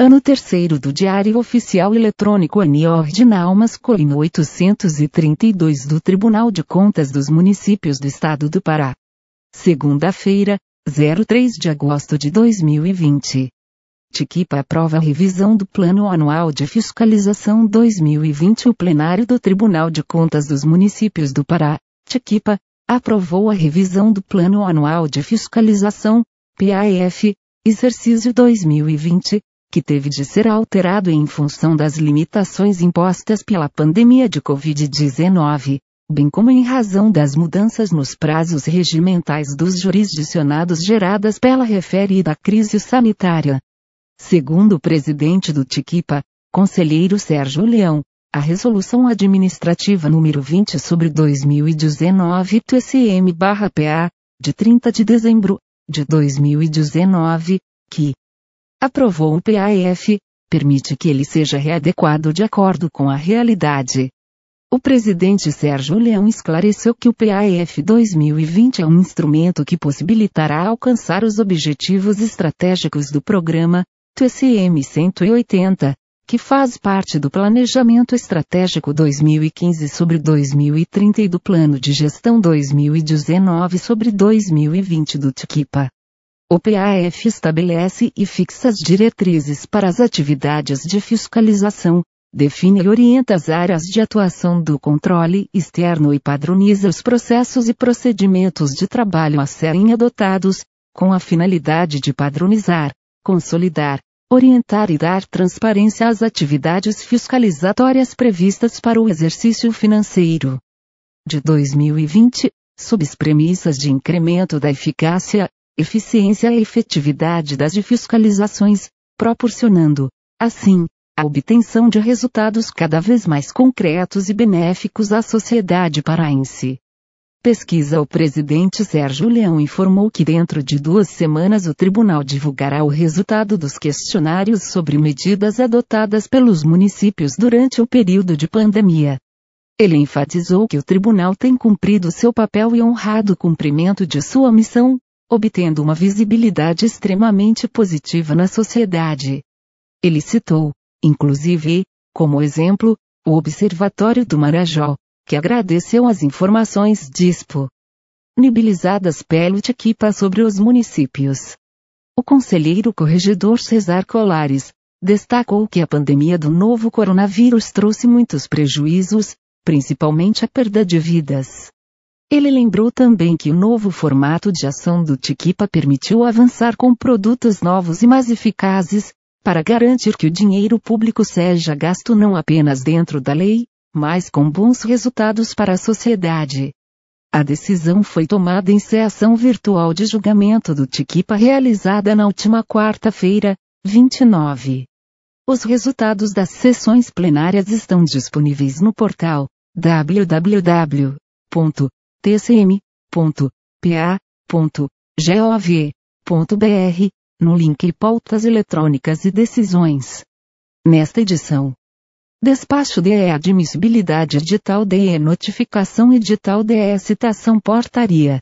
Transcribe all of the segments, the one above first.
Ano terceiro do Diário Oficial Eletrônico ANI Ordinal Masculino 832 do Tribunal de Contas dos Municípios do Estado do Pará. Segunda-feira, 03 de agosto de 2020. Tiquipa aprova a revisão do Plano Anual de Fiscalização 2020. O plenário do Tribunal de Contas dos Municípios do Pará, Tiquipa, aprovou a revisão do Plano Anual de Fiscalização, PAF, exercício 2020, que teve de ser alterado em função das limitações impostas pela pandemia de Covid-19, bem como em razão das mudanças nos prazos regimentais dos jurisdicionados geradas pela referida crise sanitária. Segundo o presidente do Tiquipa, conselheiro Sérgio Leão, a resolução administrativa número 20 sobre 2019 TSM/PA, de 30 de dezembro de 2019, que, aprovou o PAF, permite que ele seja readequado de acordo com a realidade. O presidente Sérgio Leão esclareceu que o PAF 2020 é um instrumento que possibilitará alcançar os objetivos estratégicos do programa TCM 180, que faz parte do Planejamento Estratégico 2015 sobre 2030 e do Plano de Gestão 2019 sobre 2020 do TICIPA. O PAF estabelece e fixa as diretrizes para as atividades de fiscalização, define e orienta as áreas de atuação do controle externo e padroniza os processos e procedimentos de trabalho a serem adotados, com a finalidade de padronizar, consolidar, orientar e dar transparência às atividades fiscalizatórias previstas para o exercício financeiro de 2020, sob as premissas de incremento da eficácia, eficiência e efetividade das fiscalizações, proporcionando, assim, a obtenção de resultados cada vez mais concretos e benéficos à sociedade paraense. Pesquisa O presidente Sérgio Leão informou que dentro de duas semanas o tribunal divulgará o resultado dos questionários sobre medidas adotadas pelos municípios durante o período de pandemia. Ele enfatizou que o tribunal tem cumprido seu papel e honrado o cumprimento de sua missão, obtendo uma visibilidade extremamente positiva na sociedade. Ele citou, inclusive, como exemplo, o Observatório do Marajó, que agradeceu as informações disponibilizadas pelo Tiquipa sobre os municípios. O conselheiro corregedor Cesar Colares destacou que a pandemia do novo coronavírus trouxe muitos prejuízos, principalmente a perda de vidas. Ele lembrou também que o novo formato de ação do Tiquipa permitiu avançar com produtos novos e mais eficazes, para garantir que o dinheiro público seja gasto não apenas dentro da lei, mas com bons resultados para a sociedade. A decisão foi tomada em sessão virtual de julgamento do Tiquipa realizada na última quarta-feira, 29. Os resultados das sessões plenárias estão disponíveis no portal www tcm.pa.gov.br, no link Pautas Eletrônicas e Decisões. Nesta edição. Despacho DE Admissibilidade Edital DE Notificação Edital DE Citação Portaria.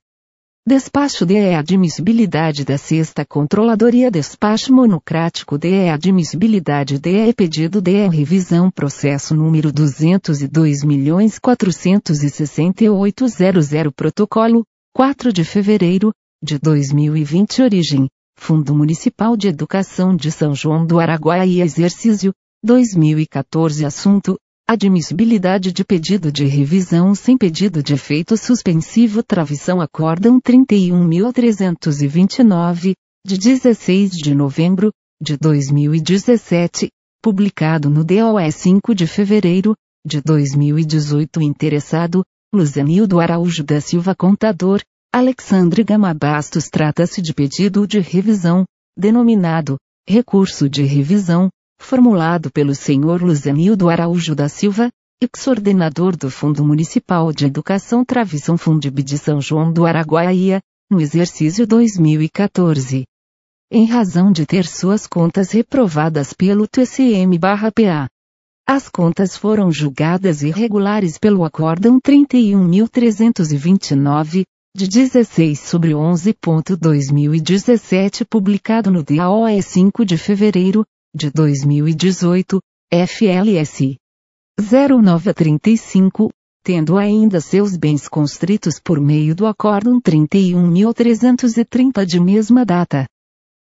Despacho DE Admissibilidade da Sexta Controladoria. Despacho Monocrático DE Admissibilidade DE Pedido DE Revisão. Processo número 202.468.00 Protocolo, 4 de fevereiro, de 2020 Origem, Fundo Municipal de Educação de São João do Araguaia. Exercício, 2014 Assunto, Admissibilidade de pedido de revisão sem pedido de efeito suspensivo. Travição Acórdão 31.329, de 16 de novembro, de 2017, publicado no DOE 5 de fevereiro, de 2018 Interessado, Luzenildo Araújo da Silva Contador, Alexandre Gama Bastos. Trata-se de pedido de revisão, denominado, recurso de revisão, formulado pelo senhor Luzanildo Araújo da Silva, ex-ordenador do Fundo Municipal de Educação Travição Fundib de São João do Araguaia, no exercício 2014. Em razão de ter suas contas reprovadas pelo TCM/PA. As contas foram julgadas irregulares pelo Acórdão 31.329, de 16 sobre 11.2017 publicado no DAOE 5 de fevereiro, de 2018, FLS 0935, tendo ainda seus bens constritos por meio do Acórdão 31.330 de mesma data.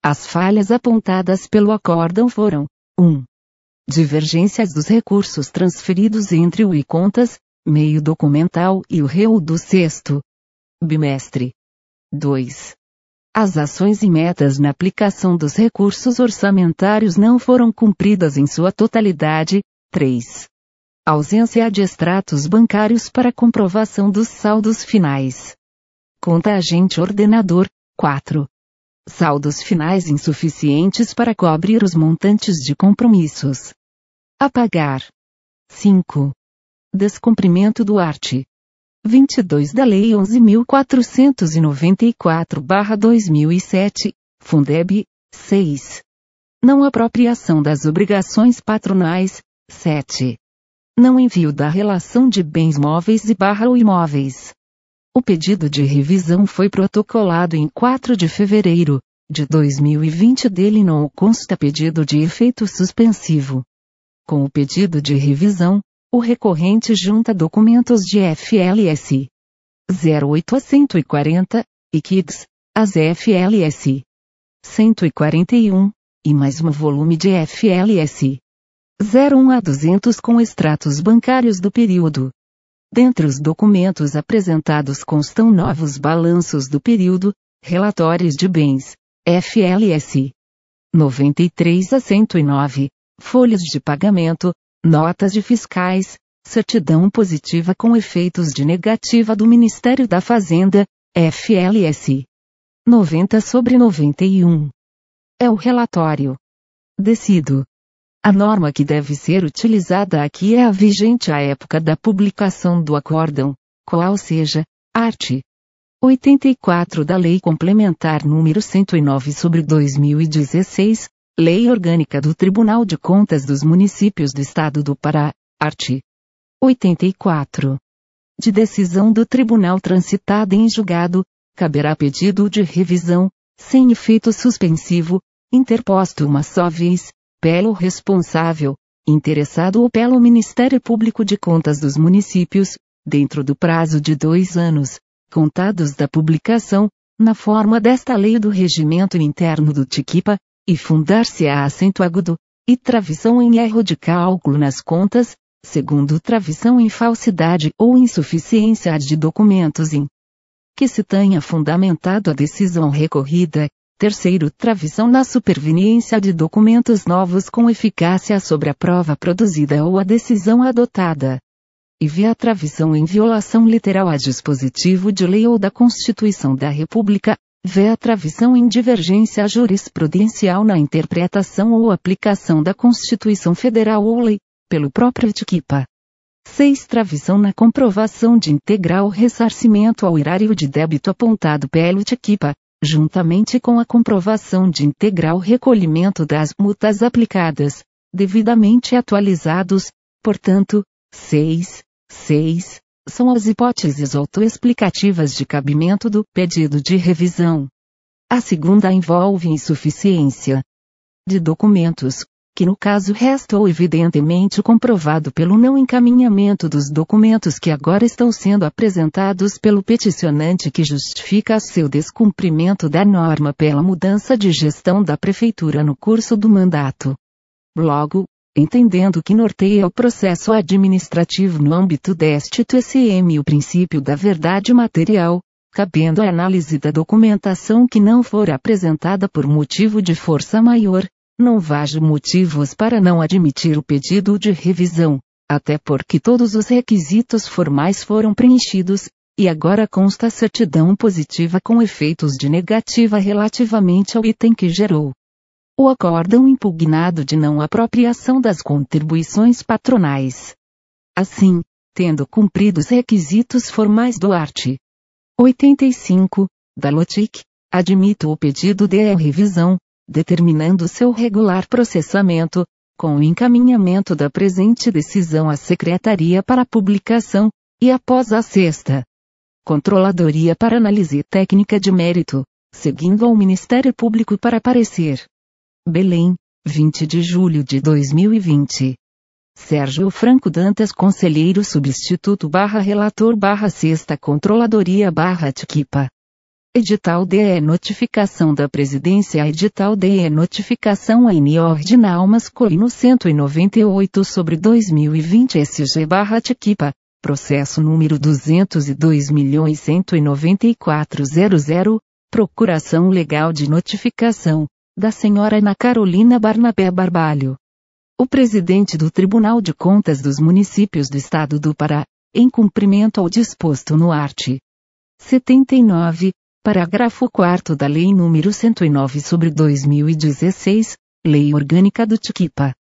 As falhas apontadas pelo Acórdão foram 1. Divergências dos recursos transferidos entre o e-contas, meio documental e o REU do sexto bimestre. 2. As ações e metas na aplicação dos recursos orçamentários não foram cumpridas em sua totalidade. 3. Ausência de extratos bancários para comprovação dos saldos finais. Conta agente ordenador. 4. Saldos finais insuficientes para cobrir os montantes de compromissos. A pagar. 5. Descumprimento do art. 22 da Lei 11.494-2007, Fundeb. 6. Não apropriação das obrigações patronais. 7. Não envio da relação de bens móveis e barra ou imóveis. O pedido de revisão foi protocolado em 4 de fevereiro de 2020 dele não consta pedido de efeito suspensivo. Com o pedido de revisão, o recorrente junta documentos de FLS 08 a 140 e KIDS, as FLS 141 e mais um volume de FLS 01 a 200 com extratos bancários do período. Dentre os documentos apresentados constam novos balanços do período, relatórios de bens, FLS 93 a 109, folhas de pagamento, notas de fiscais, certidão positiva com efeitos de negativa do Ministério da Fazenda, FLS 90 sobre 91. É o relatório. Decido. A norma que deve ser utilizada aqui é a vigente à época da publicação do acórdão, qual seja, art. 84 da Lei Complementar número 109 sobre 2016, Lei Orgânica do Tribunal de Contas dos Municípios do Estado do Pará, art. 84. De decisão do Tribunal transitada em julgado, caberá pedido de revisão, sem efeito suspensivo, interposto uma só vez, pelo responsável, interessado ou pelo Ministério Público de Contas dos municípios, dentro do prazo de dois anos, contados da publicação, na forma desta lei do regimento interno do TIQUIPA, e fundar-se a acento agudo, e travição em erro de cálculo nas contas, segundo travição em falsidade ou insuficiência de documentos em que se tenha fundamentado a decisão recorrida, Terceiro, travição na superveniência de documentos novos com eficácia sobre a prova produzida ou a decisão adotada. E via travição em violação literal a dispositivo de lei ou da Constituição da República, via travição em divergência jurisprudencial na interpretação ou aplicação da Constituição Federal ou lei, pelo próprio TIQUIPA. 6. Travição na comprovação de integral ressarcimento ao erário de débito apontado pelo TIQUIPA, juntamente com a comprovação de integral recolhimento das multas aplicadas, devidamente atualizados, portanto, 6, 6, são as hipóteses autoexplicativas de cabimento do pedido de revisão. A segunda envolve insuficiência de documentos, que no caso restou evidentemente comprovado pelo não encaminhamento dos documentos que agora estão sendo apresentados pelo peticionante que justifica seu descumprimento da norma pela mudança de gestão da prefeitura no curso do mandato. Logo, entendendo que norteia o processo administrativo no âmbito deste TCM o princípio da verdade material, cabendo a análise da documentação que não for apresentada por motivo de força maior, não vejo motivos para não admitir o pedido de revisão, até porque todos os requisitos formais foram preenchidos, e agora consta certidão positiva com efeitos de negativa relativamente ao item que gerou. O acórdão impugnado de não apropriação das contribuições patronais. Assim, tendo cumprido os requisitos formais do art. 85, da LOTIC, admito o pedido de revisão, determinando seu regular processamento, com o encaminhamento da presente decisão à Secretaria para publicação, e após a sexta Controladoria para análise técnica de mérito, seguindo ao Ministério Público para parecer. Belém, 20 de julho de 2020. Sérgio Franco Dantas Conselheiro Substituto barra Relator barra Sexta Controladoria barra Tquipa. Edital DE Notificação da Presidência Edital DE Notificação AN Ordinal Masculino 198 sobre 2020 SG barra Tquipa. Processo número 202.194.00. Procuração Legal de Notificação. Da Senhora Ana Carolina Barnabé Barbalho. O presidente do Tribunal de Contas dos Municípios do Estado do Pará, em cumprimento ao disposto no art. 79, parágrafo 4 da Lei nº 109 sobre 2016, Lei Orgânica do Tiquipa.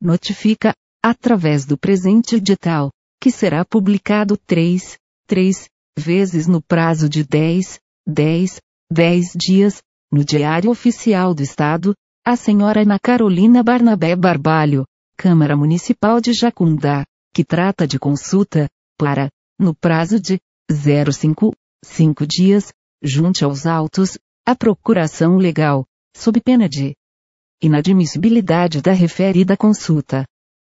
Notifica, através do presente edital, que será publicado três, três vezes no prazo de 10, 10, 10 dias, no Diário Oficial do Estado, a senhora Ana Carolina Barnabé Barbalho, Câmara Municipal de Jacundá, que trata de consulta, para, no prazo de 05, 5 dias, junte aos autos, a procuração legal, sob pena de inadmissibilidade da referida consulta.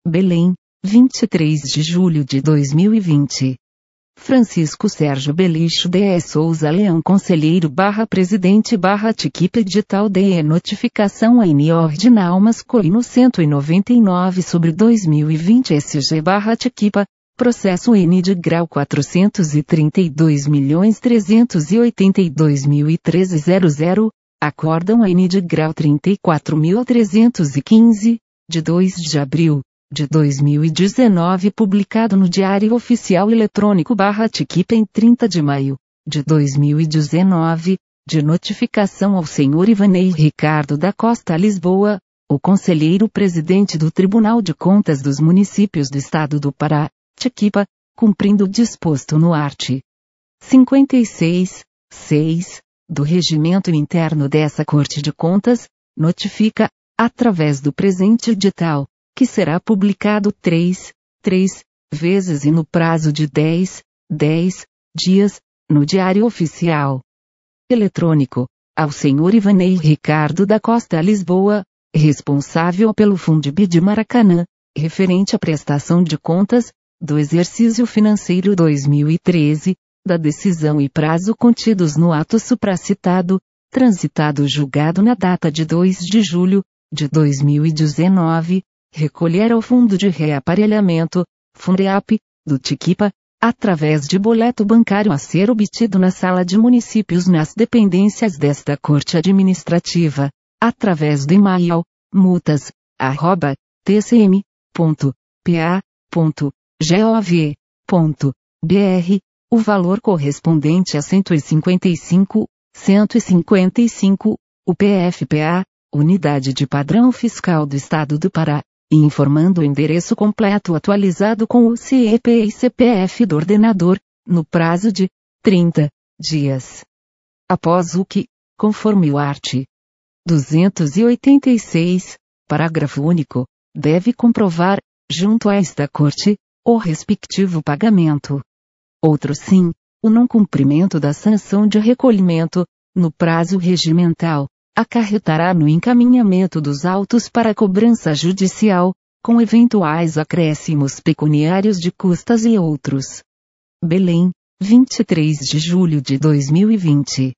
Belém, 23 de julho de 2020. Francisco Sérgio Belixo D.E. Souza Leão Conselheiro barra Presidente barra Tiquipe Digital DE Notificação AN Ordinal Masculino 199 sobre 2020 SG barra Tiquipa, Processo N de grau 432.382.013.00, Acórdão N de grau 34.315, de 2 de abril, de 2019 publicado no Diário Oficial Eletrônico barra Tiquipa em 30 de maio, de 2019, de notificação ao senhor Ivanei Ricardo da Costa Lisboa, o conselheiro presidente do Tribunal de Contas dos Municípios do Estado do Pará, Tiquipa, cumprindo o disposto no art. 56, 6, do regimento interno dessa Corte de Contas, notifica, através do presente edital, que será publicado três, três vezes e no prazo de 10, 10 dias, no Diário Oficial. Eletrônico, ao senhor Ivanei Ricardo da Costa Lisboa, responsável pelo Fundeb de Maracanã, referente à prestação de contas, do exercício financeiro 2013, da decisão e prazo contidos no ato supracitado, transitado julgado na data de 2 de julho, de 2019, recolher ao Fundo de Reaparelhamento, Fundeap, do Tiquipa, através de boleto bancário a ser obtido na sala de municípios nas dependências desta Corte Administrativa, através do e-mail, multas, arroba, tcm.pa.gov.br, o valor correspondente a 155, 155, o PFPA, Unidade de Padrão Fiscal do Estado do Pará, informando o endereço completo atualizado com o CEP e CPF do ordenador, no prazo de 30 dias. Após o que, conforme o art. 286, parágrafo único, deve comprovar, junto a esta corte, o respectivo pagamento. Outro sim, o não cumprimento da sanção de recolhimento, no prazo regimental, acarretará no encaminhamento dos autos para cobrança judicial, com eventuais acréscimos pecuniários de custas e outros. Belém, 23 de julho de 2020.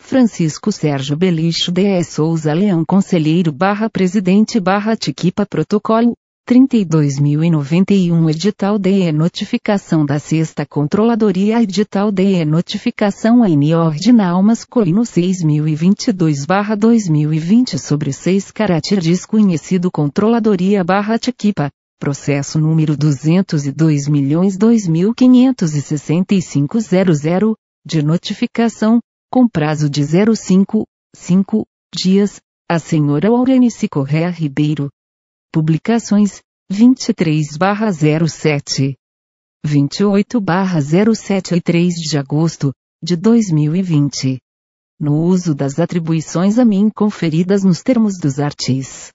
Francisco Sérgio Belixo D.E. Souza Leão Conselheiro barra Presidente barra Tiquipa Protocolo, 32.091 Edital DE Notificação da Sexta Controladoria Edital DE Notificação AN Ordinal Masculino 6022-2020 sobre 6 Caráter Desconhecido Controladoria barra Tequipa, Processo número 202.002.565.00, de notificação, com prazo de 05, 5 dias, a senhora Aurenice Correa Ribeiro, Publicações 23/07, 28/07 e 3 de agosto de 2020. No uso das atribuições a mim conferidas nos termos dos artis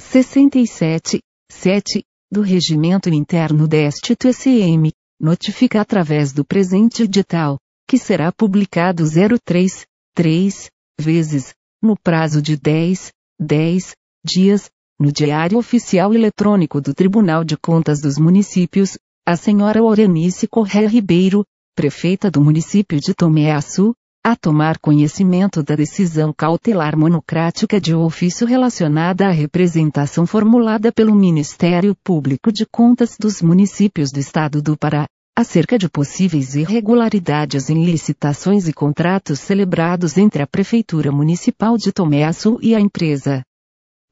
67, 7 do Regimento Interno deste TCM, notifica através do presente edital, que será publicado 03, 3 vezes, no prazo de 10, 10 dias, no Diário Oficial Eletrônico do Tribunal de Contas dos Municípios, a senhora Orenice Corrêa Ribeiro, prefeita do município de Tomé Açu, a tomar conhecimento da decisão cautelar monocrática de ofício relacionada à representação formulada pelo Ministério Público de Contas dos Municípios do Estado do Pará, acerca de possíveis irregularidades em licitações e contratos celebrados entre a Prefeitura Municipal de Tomé Açu e a empresa.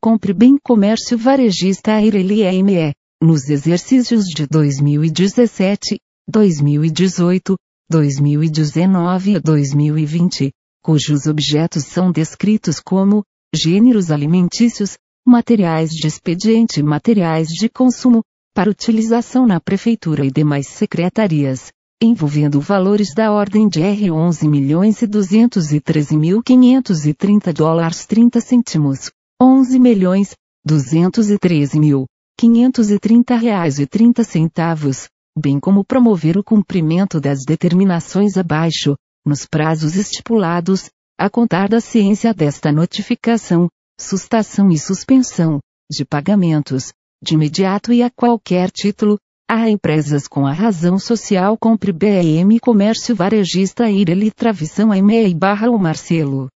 Compre Bem Comércio Varejista Aireli ME, nos exercícios de 2017, 2018, 2019 e 2020, cujos objetos são descritos como gêneros alimentícios, materiais de expediente e materiais de consumo, para utilização na Prefeitura e demais secretarias, envolvendo valores da ordem de R$ 11.213.530 dólares 30 cêntimos, 11 milhões, 213.530 reais e 30 centavos, bem como promover o cumprimento das determinações abaixo, nos prazos estipulados, a contar da ciência desta notificação, sustação e suspensão, de pagamentos, de imediato e a qualquer título, a empresas com a razão social compre BM Comércio Varejista Ireli Travição ME barra o Marcelo.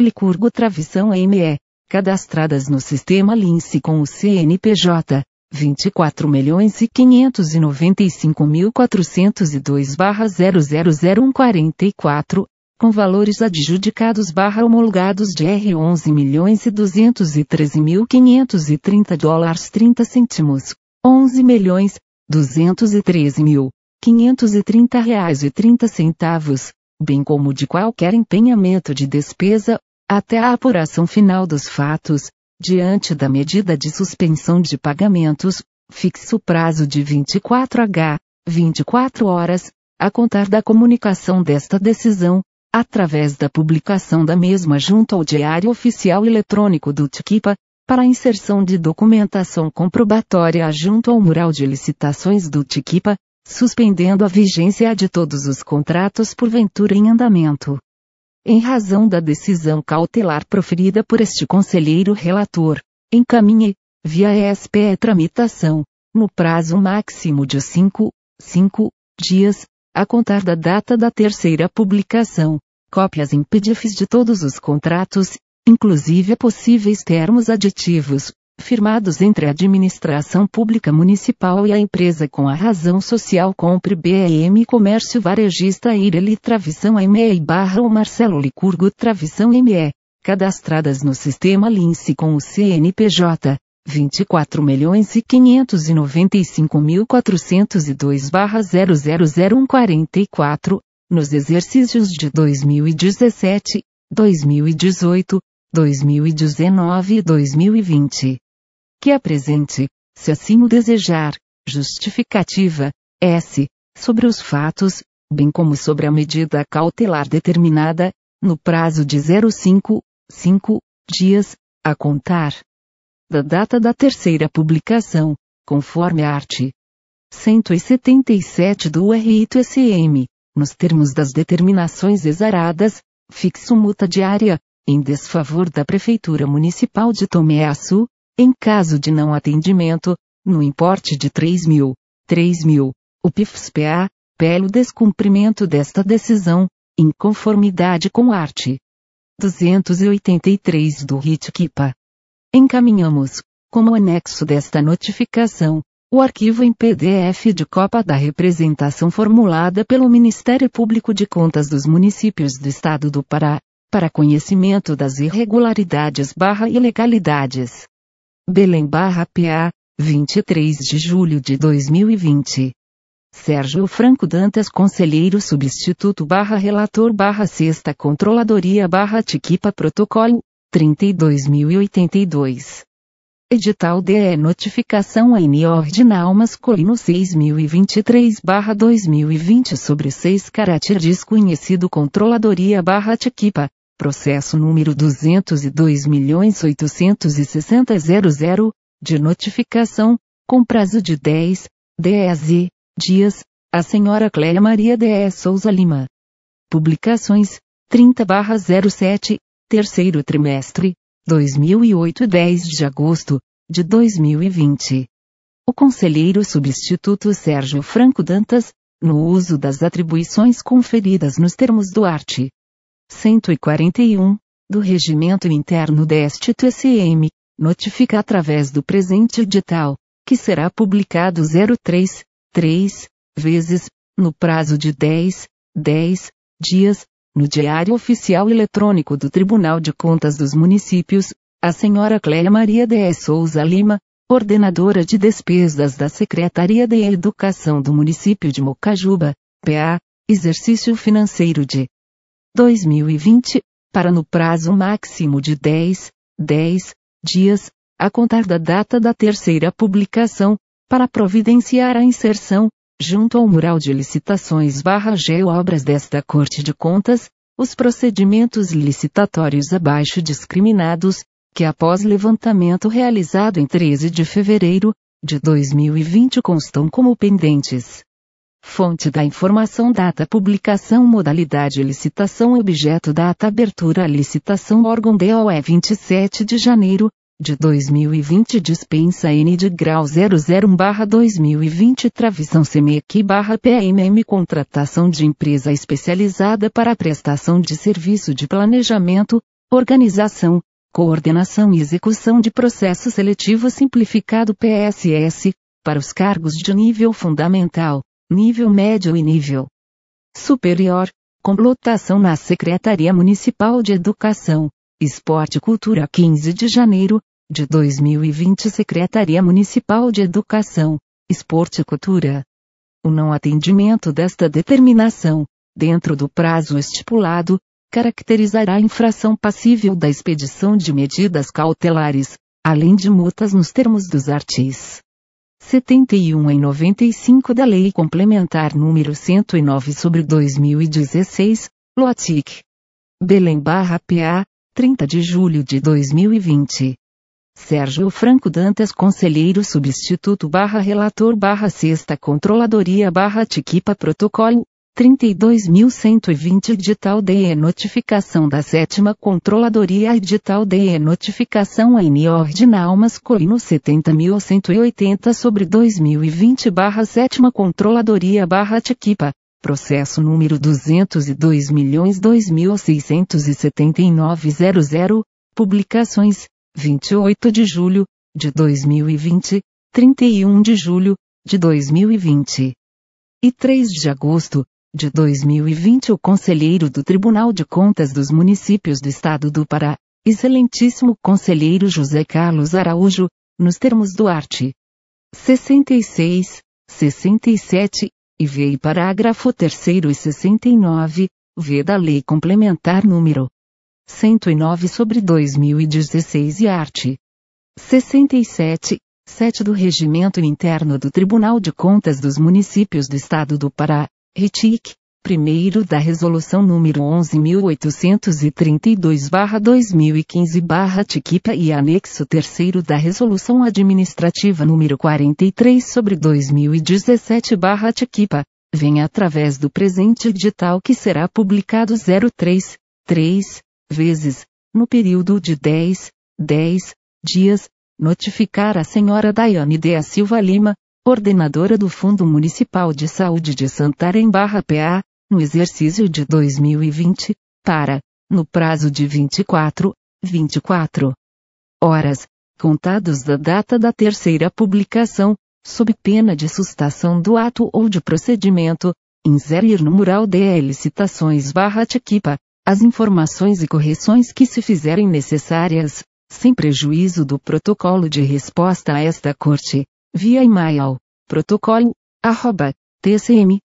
Licurgo Travição ME, cadastradas no sistema Lince com o CNPJ, 24 milhões e 595 mil 402 barra 000144, com valores adjudicados barra homologados de R 11 milhões e 213 mil 530 dólares 30 cêntimos, 11 milhões, 213 mil, 530 reais e 30 centavos, bem como de qualquer empenhamento de despesa, até a apuração final dos fatos, diante da medida de suspensão de pagamentos, fixe o prazo de 24H, 24 horas, a contar da comunicação desta decisão, através da publicação da mesma junto ao Diário Oficial Eletrônico do TICIPA, para inserção de documentação comprobatória junto ao mural de licitações do TICIPA, suspendendo a vigência de todos os contratos porventura em andamento em razão da decisão cautelar proferida por este conselheiro relator, encaminhe, via ESPE tramitação, no prazo máximo de 5, 5 dias, a contar da data da terceira publicação, cópias em PDFs de todos os contratos, inclusive possíveis termos aditivos, firmados entre a administração pública municipal e a empresa com a razão social compre BEM Comércio Varejista Ireli Travição ME barra o Marcelo Licurgo Travição ME, cadastradas no sistema Lince com o CNPJ, 24 milhões e 595 mil 402 barra 000144, nos exercícios de 2017, 2018, 2019 e 2020 que apresente, se assim o desejar, justificativa, S, sobre os fatos, bem como sobre a medida cautelar determinada, no prazo de 05, 5 dias, a contar. Da data da terceira publicação, conforme a arte 177 do RITSM, nos termos das determinações exaradas, fixo multa diária, em desfavor da Prefeitura Municipal de Tomé Açu, em caso de não atendimento, no importe de 3 mil, 3 mil, o PIFSPA, pelo descumprimento desta decisão, em conformidade com art. 283 do RIT-KIPA. Encaminhamos, como anexo desta notificação, o arquivo em PDF de copa da representação formulada pelo Ministério Público de Contas dos Municípios do Estado do Pará, para conhecimento das irregularidades barra ilegalidades. Belém barra PA, 23 de julho de 2020. Sérgio Franco Dantas Conselheiro Substituto barra Relator barra Sexta Controladoria barra Tiquipa Protocolo, 32.082. Edital DE Notificação N Ordinal Masculino 6023-2020 sobre 6 caráter desconhecido Controladoria barra Tiquipa, processo número 202.860.00, de notificação, com prazo de 10, 10 dias, a senhora Clélia Maria D. Souza Lima. Publicações, 30-07, terceiro trimestre, 2008 10 de agosto, de 2020. O conselheiro substituto Sérgio Franco Dantas, no uso das atribuições conferidas nos termos do art. 141, do Regimento Interno deste TCM, notifica através do presente edital, que será publicado 03, 3, vezes, no prazo de 10, 10 dias, no Diário Oficial Eletrônico do Tribunal de Contas dos Municípios, a senhora Cléia Maria de Souza Lima, Ordenadora de Despesas da Secretaria de Educação do município de Mocajuba, PA, exercício financeiro de 2020, para no prazo máximo de 10, 10 dias, a contar da data da terceira publicação, para providenciar a inserção, junto ao mural de licitações barra obras desta Corte de Contas, os procedimentos licitatórios abaixo discriminados, que após levantamento realizado em 13 de fevereiro de 2020 constam como pendentes. Fonte da informação data publicação modalidade licitação objeto data abertura licitação órgão DOE 27 de janeiro de 2020 dispensa N de grau 001 barra 2020 travição CMEQ barra PMM contratação de empresa especializada para prestação de serviço de planejamento, organização, Coordenação e Execução de Processo Seletivo Simplificado PSS, para os cargos de nível fundamental, nível médio e nível superior, com lotação na Secretaria Municipal de Educação, Esporte e Cultura 15 de janeiro, de 2020 Secretaria Municipal de Educação, Esporte e Cultura. O não atendimento desta determinação, dentro do prazo estipulado, caracterizará infração passível da expedição de medidas cautelares, além de multas nos termos dos artis. 71 e 95 da Lei Complementar número 109 sobre 2016, LOTIC. Belém barra PA, 30 de julho de 2020. Sérgio Franco Dantas Conselheiro Substituto barra Relator barra Sexta Controladoria barra Tiquipa Protocolo, 32.120 Edital DE Notificação da Sétima Controladoria Edital DE Notificação AN Ordinal Masculino 70.180 sobre 2020 barra Sétima Controladoria barra Tequipa. Processo número 202.2679.00. Publicações. 28 de julho, de 2020, 31 de julho, de 2020. E 3 de agosto, de 2020 o conselheiro do Tribunal de Contas dos Municípios do Estado do Pará, excelentíssimo conselheiro José Carlos Araújo, nos termos do art. 66, 67, e v parágrafo 3 e 69, v da Lei Complementar número 109 sobre 2016 e art. 67, 7 do Regimento Interno do Tribunal de Contas dos Municípios do Estado do Pará, RETIC, primeiro da Resolução número 11.832-2015-TIQIPA e anexo terceiro da Resolução Administrativa número 43 sobre 2017-TIQIPA, vem através do presente edital que será publicado 03, 3, vezes, no período de 10, 10 dias, notificar a senhora Daiane de Silva Lima, ordenadora do Fundo Municipal de Saúde de Santarém barra PA, no exercício de 2020, para, no prazo de 24, 24 horas, contados da data da terceira publicação, sob pena de sustação do ato ou de procedimento, inserir no mural de licitações barra Tequipa, as informações e correções que se fizerem necessárias, sem prejuízo do protocolo de resposta a esta corte, via e-mail, protocolo, arroba, tcm.pa.gov.br,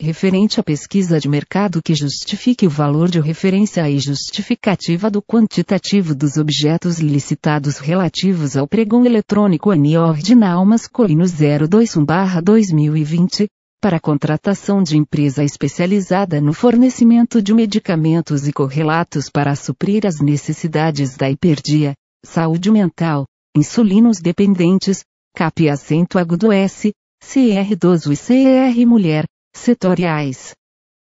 referente à pesquisa de mercado que justifique o valor de referência e justificativa do quantitativo dos objetos licitados relativos ao pregão eletrônico ANI ordinal masculino 021-2020, para contratação de empresa especializada no fornecimento de medicamentos e correlatos para suprir as necessidades da hiperdia, saúde mental, insulinos dependentes, CAP acento agudo S, CR idoso e CR mulher, setoriais.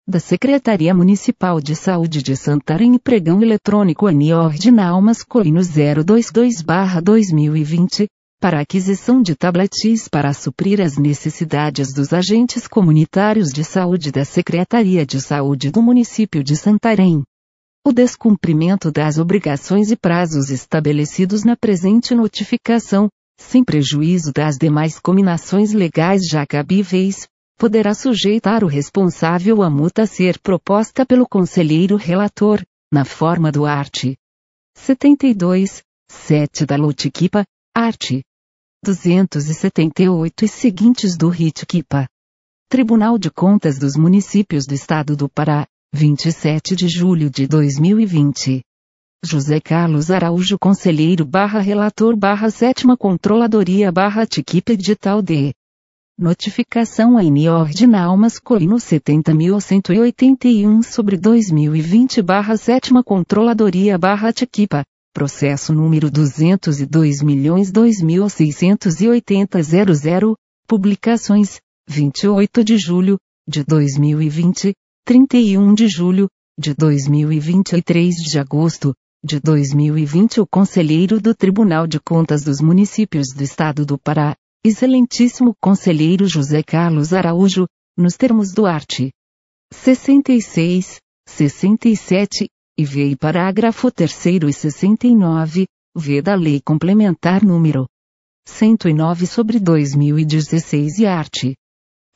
da Secretaria Municipal de Saúde de Santarém pregão eletrônico ANI ordinal masculino 022-2020, para aquisição de tabletes para suprir as necessidades dos agentes comunitários de saúde da Secretaria de Saúde do município de Santarém. O descumprimento das obrigações e prazos estabelecidos na presente notificação, sem prejuízo das demais combinações legais já cabíveis, poderá sujeitar o responsável à multa a ser proposta pelo conselheiro relator, na forma do art. 72, 7 da Lotiquipa, art. 278 e seguintes do RIT-QIPA. Tribunal de Contas dos Municípios do Estado do Pará, 27 de julho de 2020. José Carlos Araújo Conselheiro barra Relator barra Sétima Controladoria barra Tiquipe Digital D. Notificação AN Ordinal Masculino 70.181 sobre 2020 barra Sétima Controladoria barra Tiquipa. Processo número 202.2680.00, publicações, 28 de julho, de 2020, 31 de julho, de 2020 e 3 de agosto, de 2020 o Conselheiro do Tribunal de Contas dos Municípios do Estado do Pará, Excelentíssimo Conselheiro José Carlos Araújo, nos termos do art. 66, 67, e v e parágrafo 3 e 69, v da Lei Complementar número 109 sobre 2016 e art.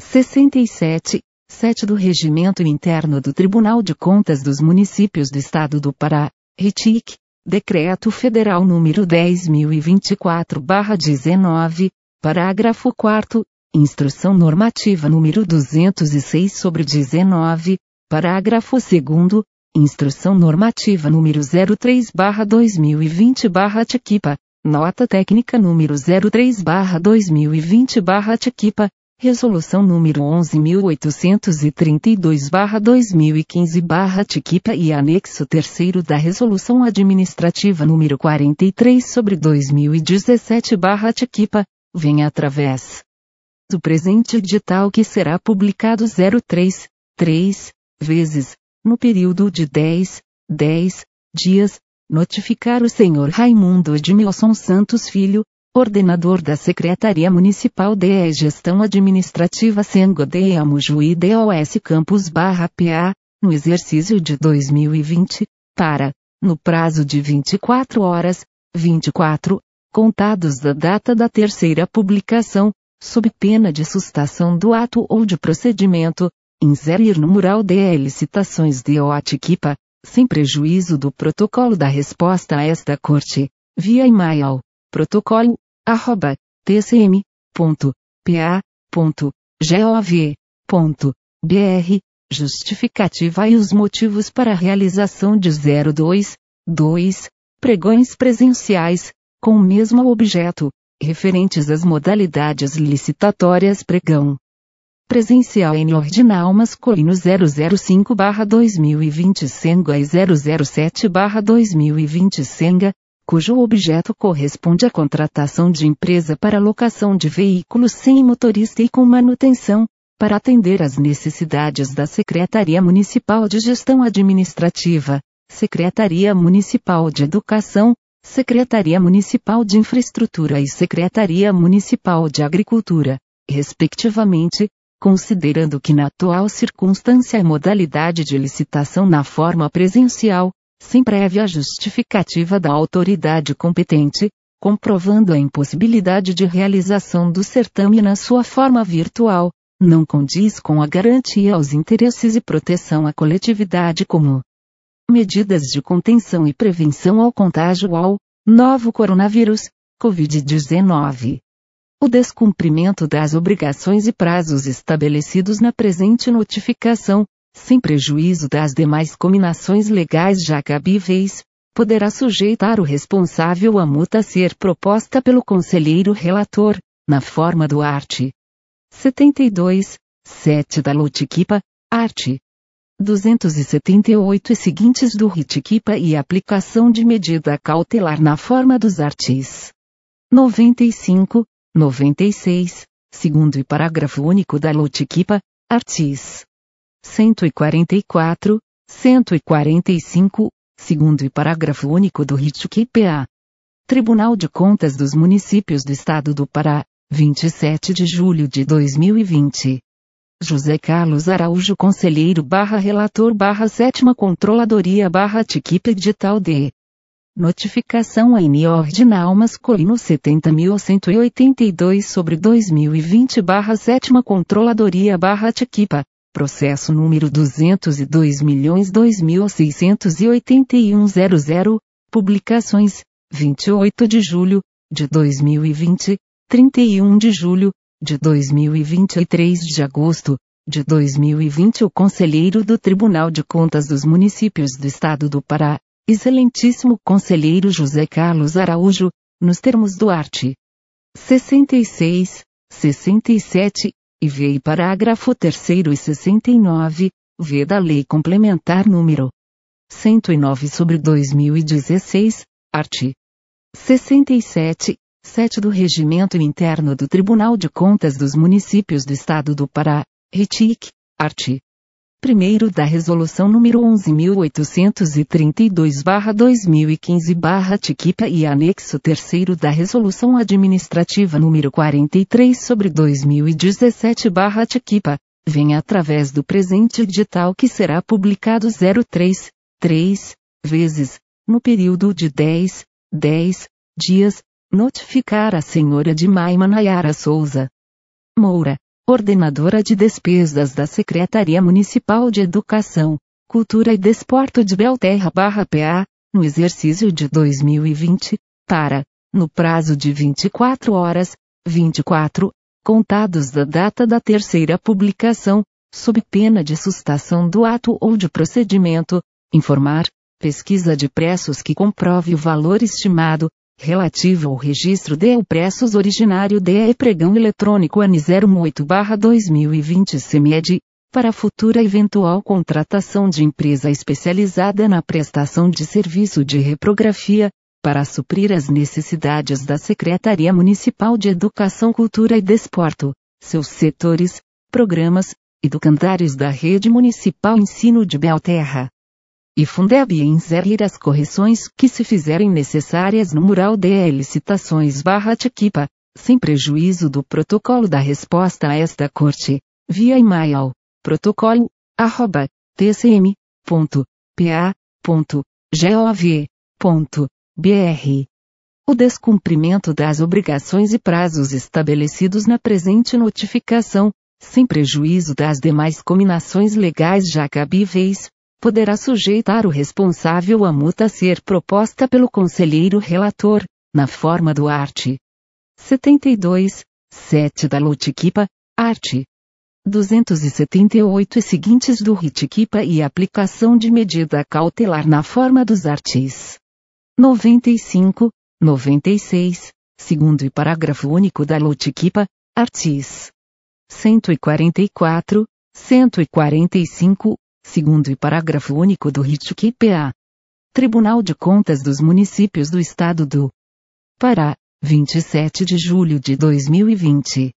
67, 7 do Regimento Interno do Tribunal de Contas dos Municípios do Estado do Pará, RETIC, Decreto Federal número 10.024-19, parágrafo 4 Instrução Normativa número 206 sobre 19, parágrafo 2 Instrução Normativa número 03/2020/TQIPA, Nota Técnica número 03/2020/TQIPA, Resolução número 11.832-2015-TQIPA e anexo 3 da Resolução Administrativa número 43 sobre 2017-TQIPA, vem através do presente edital que será publicado 03, 3, vezes, no período de 10, 10 dias, notificar o senhor Raimundo Edmilson Santos Filho, ordenador da Secretaria Municipal de Gestão Administrativa Sengo de Amujuí DOS Campus barra PA, no exercício de 2020, para, no prazo de 24 horas, 24, contados da data da terceira publicação, sob pena de sustação do ato ou de procedimento, inserir no mural de licitações de OATKIPA, sem prejuízo do protocolo da resposta a esta corte, via e-mail, protocolo, arroba, tcm.pa.gov.br, justificativa e os motivos para a realização de 02, 2, pregões presenciais, com o mesmo objeto, referentes às modalidades licitatórias pregão presencial em ordinal masculino 005-2020 Senga e 007-2020 Senga, cujo objeto corresponde à contratação de empresa para locação de veículos sem motorista e com manutenção, para atender às necessidades da Secretaria Municipal de Gestão Administrativa, Secretaria Municipal de Educação, Secretaria Municipal de Infraestrutura e Secretaria Municipal de Agricultura, respectivamente, considerando que na atual circunstância a modalidade de licitação na forma presencial, sem prévia justificativa da autoridade competente, comprovando a impossibilidade de realização do certame na sua forma virtual, não condiz com a garantia aos interesses e proteção à coletividade comum. Medidas de contenção e prevenção ao contágio ao novo coronavírus, Covid-19 o descumprimento das obrigações e prazos estabelecidos na presente notificação, sem prejuízo das demais combinações legais já cabíveis, poderá sujeitar o responsável à multa a ser proposta pelo conselheiro relator, na forma do art. 72, 7 da Lotiquipa, art. 278 e seguintes do Ritiquipa e aplicação de medida cautelar na forma dos artis. 95, 96, segundo e parágrafo único da Lotiquipa, artis. 144, 145, segundo e parágrafo único do RIT QPA. Tribunal de Contas dos Municípios do Estado do Pará, 27 de julho de 2020. José Carlos Araújo Conselheiro barra Relator barra Sétima Controladoria barra Tiquipe Digital D. Notificação INI Ordinal Masculino 70.182 sobre 2020 barra Sétima Controladoria barra Tiquipa. Processo número 202.002.681.00. Publicações, 28 de julho, de 2020, 31 de julho, de 2020 e 3 de agosto, de 2020 o Conselheiro do Tribunal de Contas dos Municípios do Estado do Pará, Excelentíssimo Conselheiro José Carlos Araújo, nos termos do art. 66, 67, e v e parágrafo 3 e 69, v da Lei Complementar número 109 sobre 2016, art. 67, 7 do Regimento Interno do Tribunal de Contas dos Municípios do Estado do Pará, RETIC, art. 1 da Resolução número 11.832-2015-TIQIPA e anexo 3 da Resolução Administrativa número 43 sobre 2017-TIQIPA, vem através do presente edital que será publicado 03, 3, vezes, no período de 10, 10 dias, notificar a senhora de Maima Nayara Souza Moura, ordenadora de despesas da Secretaria Municipal de Educação, Cultura e Desporto de Belterra barra PA, no exercício de 2020, para, no prazo de 24 horas, 24, contados da data da terceira publicação, sob pena de sustação do ato ou de procedimento, informar, pesquisa de preços que comprove o valor estimado, relativo ao registro de preços originário de pregão eletrônico AN 08-2020 CEMED, para futura eventual contratação de empresa especializada na prestação de serviço de reprografia, para suprir as necessidades da Secretaria Municipal de Educação, Cultura e Desporto, seus setores, programas, educandários da Rede Municipal Ensino de Belterra e Fundeb inserir as correções que se fizerem necessárias no mural de licitações barra Tiquipa, sem prejuízo do protocolo da resposta a esta corte, via e-mail, protocolo, arroba. O descumprimento das obrigações e prazos estabelecidos na presente notificação, sem prejuízo das demais combinações legais já cabíveis, poderá sujeitar o responsável à multa ser proposta pelo conselheiro relator, na forma do art. 72, 7 da Lotiquipa, art. 278 e seguintes do Ritiquipa e aplicação de medida cautelar na forma dos artis. 95, 96, segundo e parágrafo único da Lotiquipa, artis. 144, 145, segundo e parágrafo único do RIT-QPA. Tribunal de Contas dos Municípios do Estado do Pará, 27 de julho de 2020.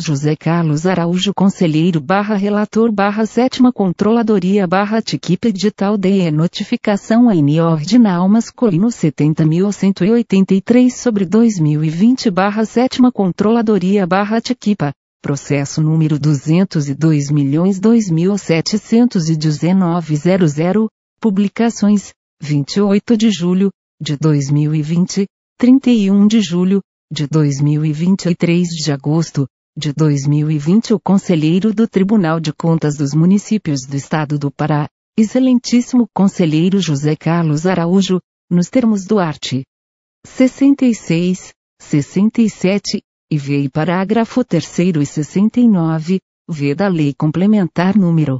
José Carlos Araújo Conselheiro barra Relator barra Sétima Controladoria barra Tiquipe Digital DE Notificação INI Ordinal Masculino 70.183 sobre 2020 barra Sétima Controladoria barra Tiquipa processo número 202.002.719.00, publicações, 28 de julho, de 2020, 31 de julho, de 2020 e 3 de agosto, de 2020 o Conselheiro do Tribunal de Contas dos Municípios do Estado do Pará, Excelentíssimo Conselheiro José Carlos Araújo, nos termos do art. 66, 67 e v e parágrafo 3 e 69, v da Lei Complementar número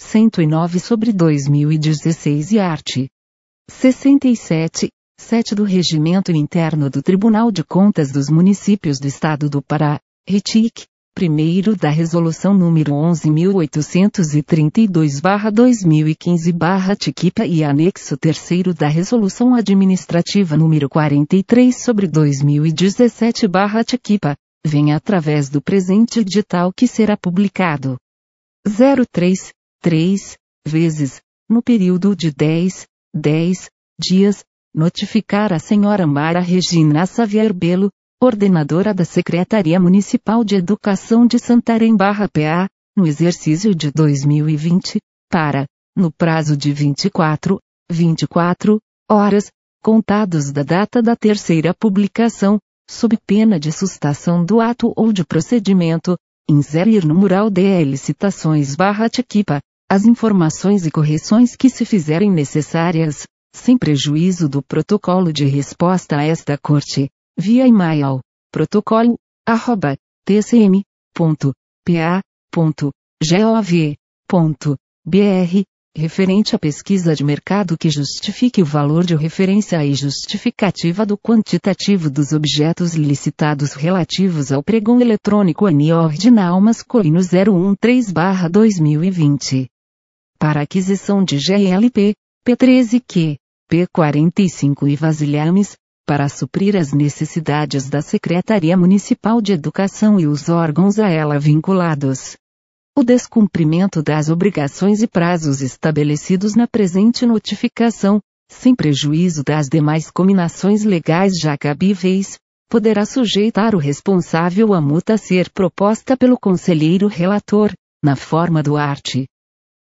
109 sobre 2016 e art. 67, 7 do Regimento Interno do Tribunal de Contas dos Municípios do Estado do Pará, RETIC, primeiro da Resolução número 11.832-2015-TIQIPA e anexo terceiro da Resolução Administrativa número 43 sobre 2017-TIQIPA, vem através do presente edital que será publicado. 03, três vezes, no período de 10, 10 dias, notificar a senhora Mara Regina Xavier Belo, ordenadora da Secretaria Municipal de Educação de Santarém PA, no exercício de 2020, para, no prazo de 24, 24 horas, contados da data da terceira publicação, sob pena de sustação do ato ou de procedimento, inserir no mural DL citações barra Tiquipa, as informações e correções que se fizerem necessárias, sem prejuízo do protocolo de resposta a esta corte, via e-mail, protocolo, arroba, tcm.pa.gov.br, referente à pesquisa de mercado que justifique o valor de referência e justificativa do quantitativo dos objetos licitados relativos ao pregão eletrônico ANI ordinal masculino 013-2020. Para aquisição de GLP, P13Q, P45 e vasilhames, para suprir as necessidades da Secretaria Municipal de Educação e os órgãos a ela vinculados. O descumprimento das obrigações e prazos estabelecidos na presente notificação, sem prejuízo das demais combinações legais já cabíveis, poderá sujeitar o responsável à multa a ser proposta pelo conselheiro relator, na forma do art.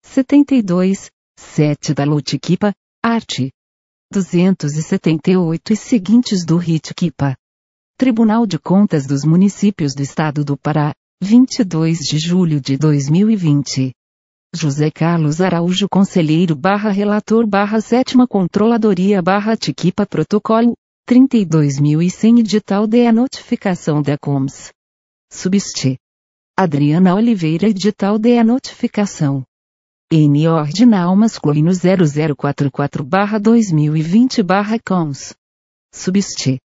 72, 7 da Lotiquipa, art. 278 e seguintes do RIT-QIPA. Tribunal de Contas dos Municípios do Estado do Pará, 22 de julho de 2020. José Carlos Araújo Conselheiro barra Relator barra Sétima Controladoria barra Tiquipa Protocolo, 32.100 edital de a notificação da COMS. Subst. Adriana Oliveira edital de a notificação. N ordinal masculino 0044 barra 2020 barra cons. Subst.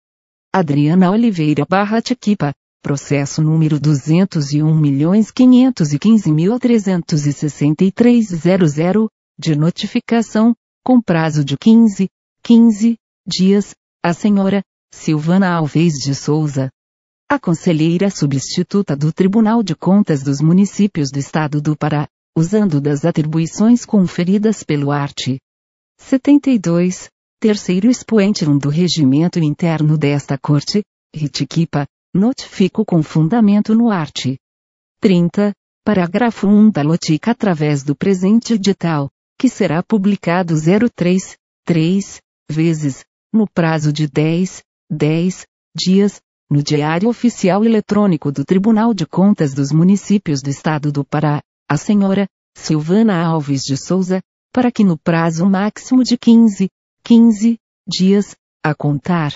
Adriana Oliveira barra Tiquipa, processo número 201.515.363.00, de notificação, com prazo de 15, 15 dias, a senhora Silvana Alves de Souza. A conselheira substituta do Tribunal de Contas dos Municípios do Estado do Pará, usando das atribuições conferidas pelo art. 72, terceiro expoente do regimento interno desta Corte, Ritiquipa, notifico com fundamento no art. 30, parágrafo 1 da lotica através do presente edital, que será publicado 03, 3, vezes, no prazo de 10, 10 dias, no Diário Oficial Eletrônico do Tribunal de Contas dos Municípios do Estado do Pará, a senhora Silvana Alves de Souza, para que no prazo máximo de 15, 15 dias, a contar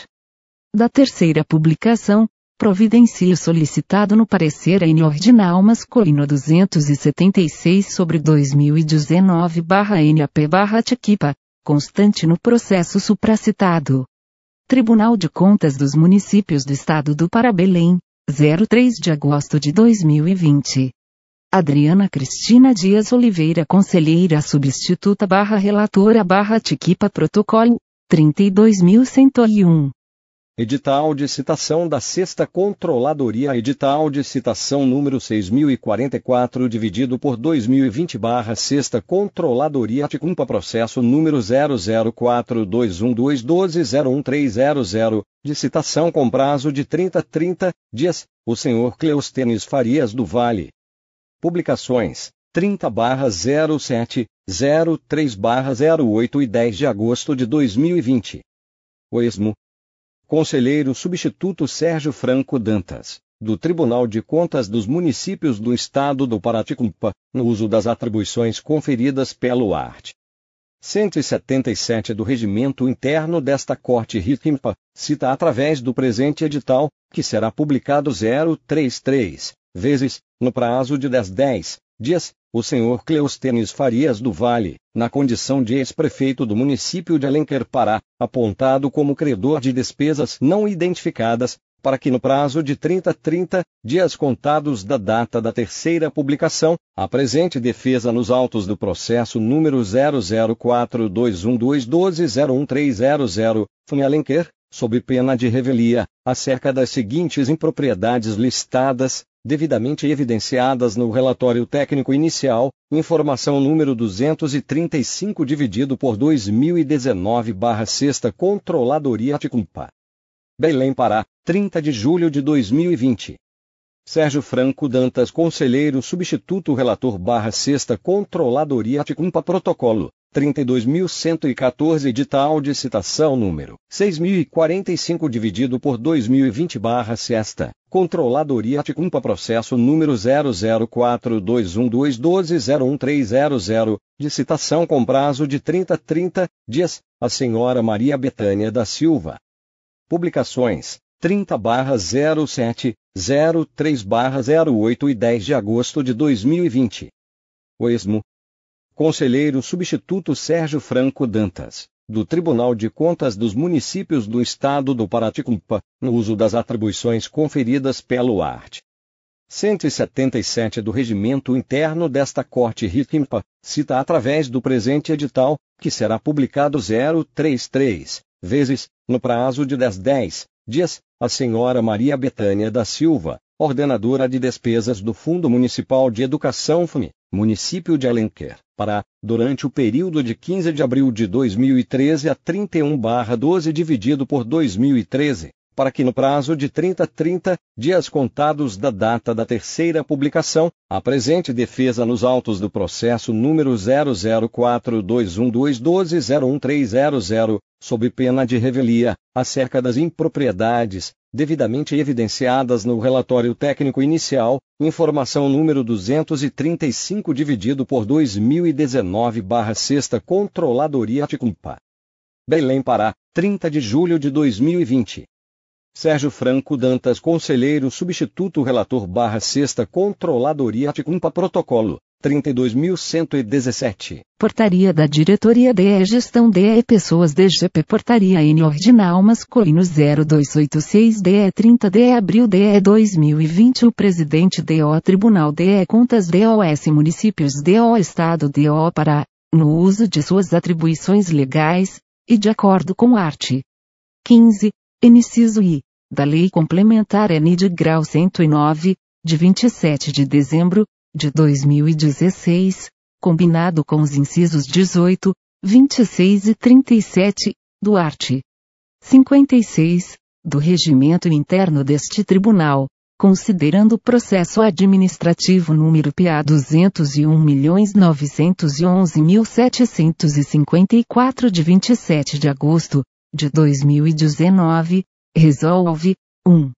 da terceira publicação, providencie o solicitado no parecer N ordinal masculino 276 sobre 2019 NAP barra Tchiquipa, constante no processo supracitado. Tribunal de Contas dos Municípios do Estado do Parabelém, 03 de agosto de 2020. Adriana Cristina Dias Oliveira Conselheira Substituta barra Relatora barra Tiquipa Protocolo, 32.101. Edital de citação da Sexta Controladoria. Edital de citação número 6044 dividido por 2020 barra Sexta Controladoria. Ticumpa Processo número 00421212013000 de citação com prazo de 30 30 dias, o senhor Cleostenes Farias do Vale, Publicações: 30-07, 03-08 e 10 de agosto de 2020. O esmo. Conselheiro Substituto Sérgio Franco Dantas, do Tribunal de Contas dos Municípios do Estado do Paraticumpa, no uso das atribuições conferidas pelo art. 177 do Regimento Interno desta Corte RITIMPA, cita através do presente edital, que será publicado 033, vezes, no prazo de 10 10 dias, o senhor Cleostenes Farias do Vale, na condição de ex-prefeito do município de Alenquer Pará, apontado como credor de despesas não identificadas, para que no prazo de 30 30 dias contados da data da terceira publicação, apresente defesa nos autos do processo número 00421212013000, Fune Alenquer, sob pena de revelia, acerca das seguintes impropriedades listadas, devidamente evidenciadas no relatório técnico inicial, informação número 235 dividido por 2019/6 Controladoria Ticumpa. Belém Pará, 30 de julho de 2020. Sérgio Franco Dantas, Conselheiro Substituto Relator barra Sexta Controladoria Ticumpa Protocolo, 32.114 edital de citação número 6.045 dividido por 2020 barra Sexta, Controladoria Ticumpa Processo número 00421212013000, de citação com prazo de 30 30 dias, a senhora Maria Betânia da Silva. Publicações 30 07, 03 08 e 10 de agosto de 2020. O esmo. Conselheiro Substituto Sérgio Franco Dantas, do Tribunal de Contas dos Municípios do Estado do Paraticumpa, no uso das atribuições conferidas pelo art. 177 do Regimento Interno desta Corte RICMPA, cita através do presente edital, que será publicado 033 vezes, no prazo de 10 10 dias, a senhora Maria Betânia da Silva, ordenadora de despesas do Fundo Municipal de Educação FMI, município de Alenquer, para, durante o período de 15 de abril de 2013 a 31/12 dividido por 2013, para que no prazo de 30 30 dias contados da data da terceira publicação, apresente defesa nos autos do processo número 004212212013000, sob pena de revelia, acerca das impropriedades, devidamente evidenciadas no relatório técnico inicial, informação número 235 dividido por 2019/6 Controladoria Ticumpa. Belém Pará, 30 de julho de 2020. Sérgio Franco Dantas, Conselheiro Substituto Relator barra Sexta Controladoria Ticumpa Protocolo, 32.117. Portaria da Diretoria DE Gestão DE Pessoas DGP Portaria N Ordinal Masculino 0286 DE 30 DE Abril DE 2020 O Presidente DO Tribunal DE Contas DOS Municípios DO Estado DO Pará, no uso de suas atribuições legais, e de acordo com art. 15, inciso I da Lei Complementar N de grau 109, de 27 de dezembro de 2016, combinado com os incisos 18, 26 e 37 do art. 56 do regimento interno deste tribunal, considerando o processo administrativo número PA 201.911.754 de 27 de agosto de 2019, resolve 1.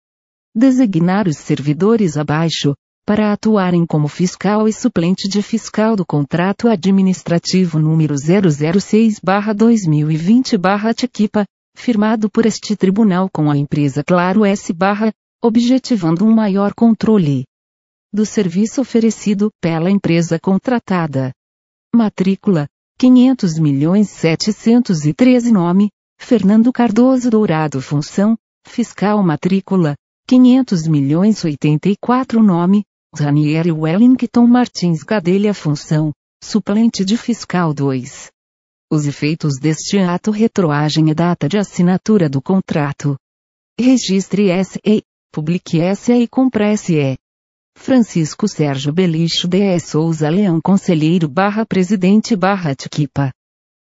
Designar os servidores abaixo, para atuarem como fiscal e suplente de fiscal do contrato administrativo número 006-2020-Tquipa, firmado por este tribunal com a empresa Claro S objetivando um maior controle do serviço oferecido pela empresa contratada. Matrícula 500 milhões 713 nome Fernando Cardoso Dourado Função Fiscal Matrícula 500 milhões 84 Nome Ranieri Wellington Martins Gadelha Função Suplente de Fiscal 2 Os efeitos deste ato retroagem a data de assinatura do contrato. Registre SE, publique SE e compre SE. Francisco Sérgio Belicho D. Souza Leão Conselheiro barra Presidente barra Tquipa.